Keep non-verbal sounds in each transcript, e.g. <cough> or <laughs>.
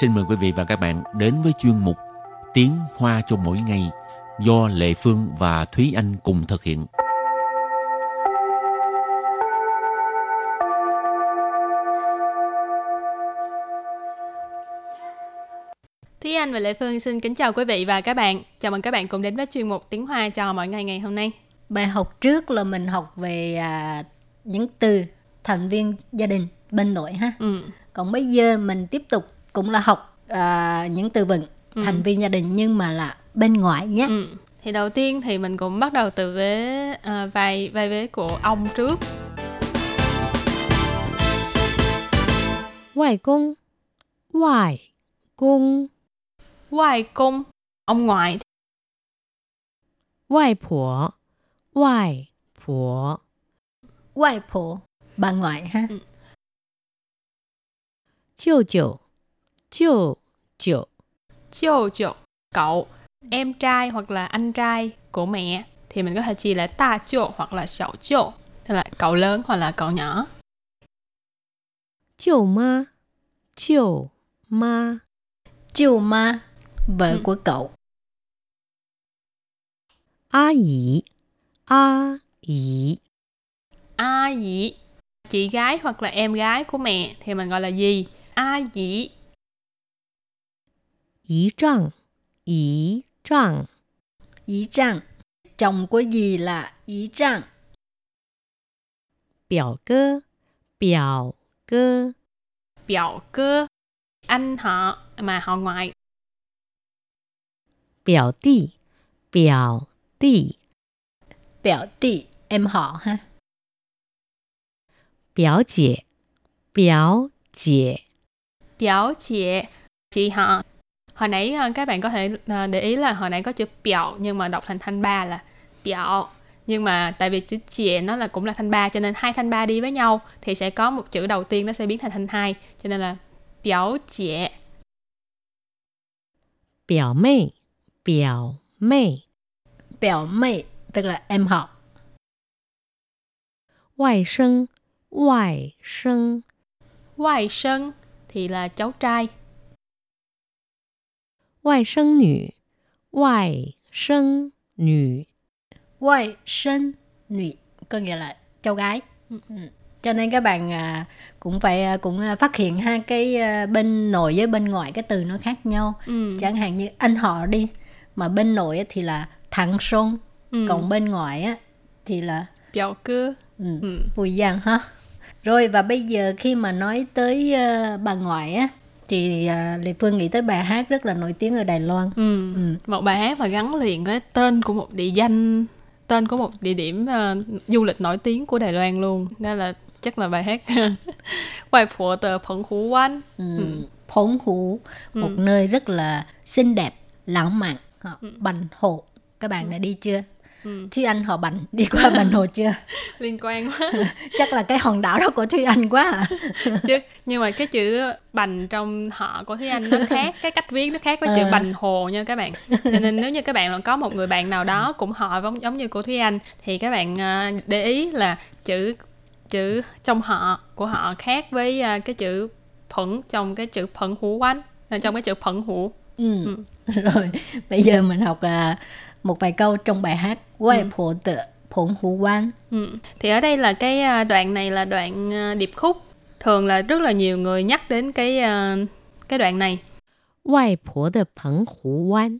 xin mời quý vị và các bạn đến với chuyên mục Tiếng Hoa cho mỗi ngày do Lệ Phương và Thúy Anh cùng thực hiện. Thúy Anh và Lệ Phương xin kính chào quý vị và các bạn. Chào mừng các bạn cùng đến với chuyên mục Tiếng Hoa cho mỗi ngày ngày hôm nay. Bài học trước là mình học về à, những từ thành viên gia đình bên nội ha. Ừ. Còn bây giờ mình tiếp tục cũng là học uh, những từ vựng ừ. thành viên gia đình nhưng mà là bên ngoài nhé. Ừ. thì đầu tiên thì mình cũng bắt đầu từ vế à, uh, vài vài vế của ông trước. Ngoại công ngoại công ngoại công ông ngoại. Ngoại phụ ngoại phụ ngoại phụ bà ngoại ha. Ừ. 舅舅舅舅， Chiêu chiêu, cậu, em trai hoặc là anh trai của mẹ thì mình có thể chỉ là ta chiêu hoặc là xảo chiêu, tức là cậu lớn hoặc là cậu nhỏ. 舅妈，舅妈， Chiều ma, vợ Ừ. của cậu. 阿姨，阿姨， A dĩ, chị gái hoặc là em gái của mẹ thì mình gọi là gì? A dĩ, 姨丈，姨丈， Ý trang, chồng của dì là ý trang. 表哥，表哥， biểu cơ, anh họ mà họ ngoại. 表弟，表弟， Biểu tỷ, em họ ha. 表姐，表姐， Biểu chị, chị họ. hồi nãy ờ, các bạn có thể ờ, để ý là hồi nãy có chữ biểu nhưng mà đọc thành thanh ba là biểu nhưng mà tại vì chữ chìa nó là cũng là thanh ba cho nên hai thanh ba đi với nhau thì sẽ có một chữ đầu tiên nó sẽ biến thành thanh hai cho nên là biểu chị biểu mê biểu mê biểu mê tức là em họ. Ngoại sinh ngoại sinh ngoại sinh thì là cháu trai. 外甥女，外甥女， Ngoại sinh nữ, có nghĩa là cháu gái. Ừ. Cho nên các bạn à, cũng phải à, cũng à, phát hiện ha cái à, bên nội với bên ngoại cái từ nó khác nhau. ừ. Chẳng hạn như anh họ đi, mà bên nội á thì là thằng sông, Ừ. còn bên ngoại á thì là biểu cơ. ừ, Ừ. Bùi Giang ha. Rồi và bây giờ khi mà nói tới ờ, bà ngoại á thì uh, Lê Phương nghĩ tới bài hát rất là nổi tiếng ở Đài Loan. Ừ. Ừ. Một bài hát mà gắn liền với tên của một địa danh, tên của một địa điểm ờ, du lịch nổi tiếng của Đài Loan luôn. Đó là chắc là bài hát <laughs> Hoài Phụ tờ Phận Hú Quan. Ừ. Ừ. Phốn Hú, một Ừ. nơi rất là xinh đẹp, lãng mạn. Họ, Bành Hồ, các bạn đã đi chưa? Ừ. Thúy Anh họ Bành đi qua <laughs> Bành Hồ chưa? Liên quan quá. <laughs> Chắc là cái hòn đảo đó của Thúy Anh quá à. <laughs> Chứ nhưng mà cái chữ bành trong họ của Thúy Anh nó khác, cái cách viết nó khác với chữ Ờ. bành hồ nha các bạn. Cho nên nếu như các bạn có một người bạn nào đó cũng họ giống giống như của Thúy Anh thì các bạn ờ, để ý là chữ chữ trong họ của họ khác với ờ, cái chữ phẫn trong cái chữ phẫn hữu quanh trong cái chữ phẫn hữu Ừ. Rồi, bây giờ mình học à, một vài câu trong bài hát Quay ừ. phổ tự Phổn Hữu Quan. Ừ. Thì ở đây là cái à, đoạn này là đoạn à, điệp khúc. Thường là rất là nhiều người nhắc đến cái à, cái đoạn này. Ngoại phố tự Phổng Hữu Quan.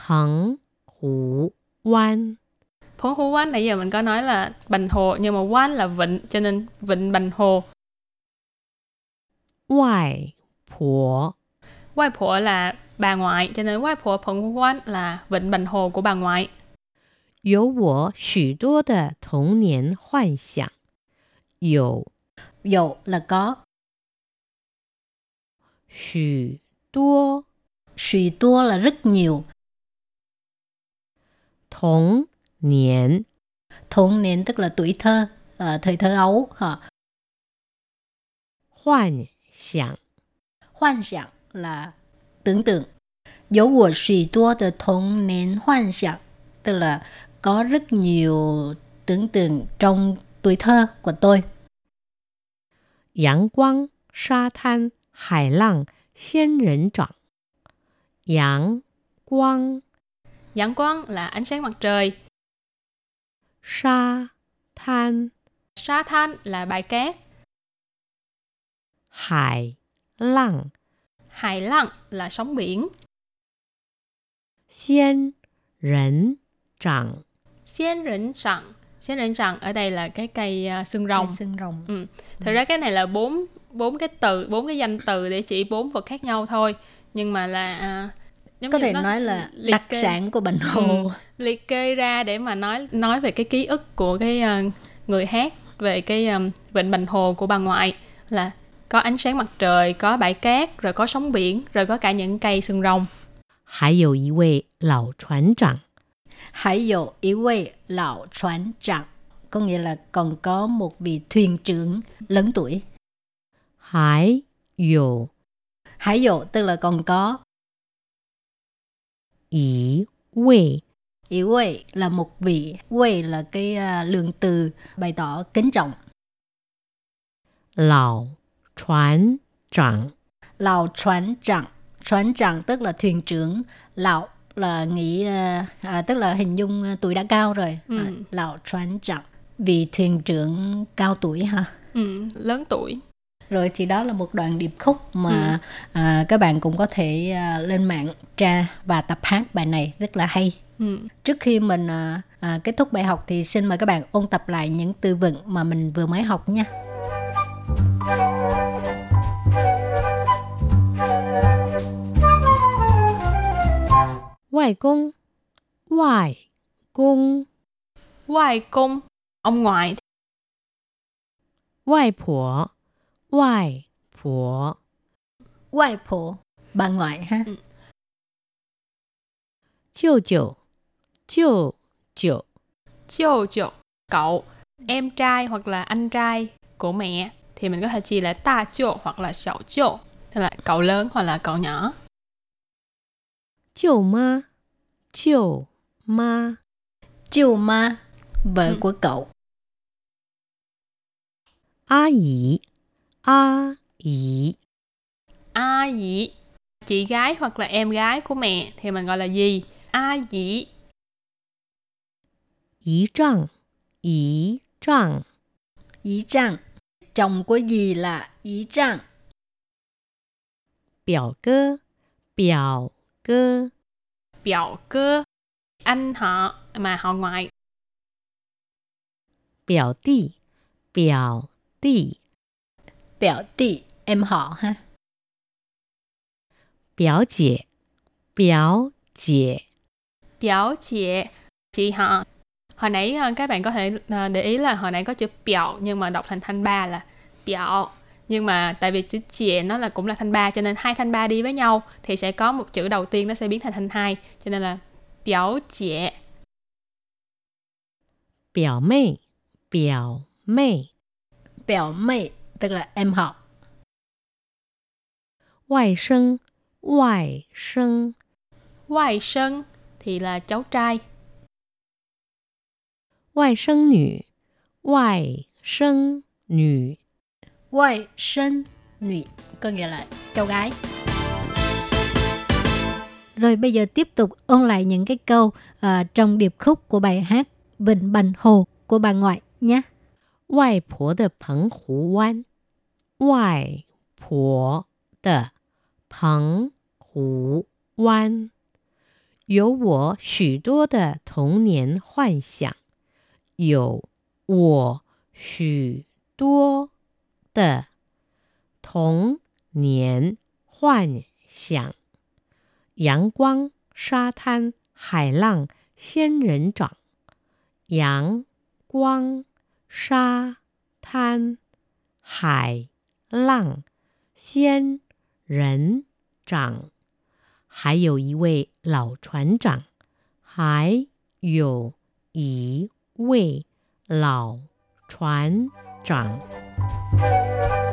Phổng Hữu Quan. Phổng Hữu Quan nãy giờ mình có nói là Bành Hồ nhưng mà Quan là vịnh cho nên vịnh Bành Hồ. Ngoại phố. Ngoại phố là bà ngoại cho nên Quai Phổ Phận Hú Quán là vịnh Bành Hồ của bà ngoại. 有我许多的童年幻想，有 Dụ là có, 许多 suy tua là rất nhiều, 童年 童年 tức là tuổi thơ, ờ, thời thơ ấu. hả? 幻想， Hoan想là tưởng tượng. Dấu của suy tua de童年幻想 tức là có rất nhiều tưởng tượng trong tuổi thơ của tôi. 阳光、沙滩、海浪、 仙人掌。阳光 Giảng quang là ánh sáng mặt trời. 沙滩 Sa than là bãi cát. 海浪 Hải lặng là sóng biển. Xiên rỉnh trạng Xiên rỉnh trạng Xiên rỉnh trạng ở đây là cái cây à, xương rồng. Cây xương rồng. Ừ. Thực ừ. ra cái này là bốn bốn cái từ, bốn cái danh từ để chỉ bốn vật khác nhau thôi. Nhưng mà là uh, giống có thể nó nói là đặc kê, sản của Bình ừ. Hồ ừ, liệt kê ra để mà nói nói về cái ký ức của cái uh, người hát về cái um, vịnh Bình Hồ của bà ngoại là có ánh sáng mặt trời, có bãi cát, rồi có sóng biển, rồi có cả những cây sừng rồng. 还有一位老船长， Hải dụ ý quê lão船长có nghĩa là còn có một vị thuyền trưởng lớn tuổi. 还有 Hải dụ tức là còn có 一位 ý quê là một vị quê là cái à, lượng từ bày tỏ kính trọng. 老 船长， Lão船长,船长tức là thuyền trưởng, lão là nghĩ à, à, tức là hình dung à, tuổi đã cao rồi. Ừ. À, lão船长, vị thuyền trưởng cao tuổi ha. Ừ, lớn tuổi. Rồi thì đó là một đoạn điệp khúc mà à, các bạn cũng có thể à, lên mạng tra và tập hát bài này rất là hay. Ừ. Trước khi mình à, à, kết thúc bài học thì xin mời các bạn ôn tập lại những từ vựng mà mình vừa mới học nha. 外公，外公， Ngoại cung, ông ngoại. 外婆，外婆， Ngoại phổ, bà ngoại ha. 舅舅，舅舅， Chiêu chậu, cậu, em trai hoặc là anh trai của mẹ thì mình có thể chia là ta chậu hoặc là xảo chậu, tức là cậu lớn hoặc là cậu nhỏ. 舅妈， Chiều ma. Chiều ma Vợ ừ. của cậu. A yì A yì A yì Chị gái hoặc là em gái của mẹ thì mình gọi là gì? A yì Yì trăng. Yì trăng. Yì trăng. Chồng của gì là yì trăng. Biểu cơ. Biểu cơ biểu cơ, anh họ mà họ ngoại. 表弟，表弟， Biểu tỷ, em họ ha. 表姐，表姐， Biểu chị, chị họ. Hồi nãy ờ, các bạn có thể ờ, để ý là hồi nãy có chữ biểu nhưng mà đọc thành thanh ba là biểu. nhưng mà tại vì chữ chìa nó là cũng là thanh ba cho nên hai thanh ba đi với nhau thì sẽ có một chữ đầu tiên nó sẽ biến thành thanh hai cho nên là biểu chìa. Biểu mê biểu mê. Biểu mê tức là em họ ngoại sinh ngoại sinh ngoại sinh thì là cháu trai. Ngoại sinh nữ ngoại sinh nữ. Ngoại sinh nữ, có nghĩa là cháu gái. Rồi bây giờ tiếp tục ôn lại những cái câu à, trong điệp khúc của bài hát Vịnh Bành Hồ của bà ngoại nhé. 外婆的澎湖湾，外婆的澎湖湾，有我许多的童年幻想，有我许多 的童年幻想，阳光、沙滩、海浪、仙人掌，阳光。沙滩、海浪、仙人掌，还有一位老船长，还有一位老船长。Thank you.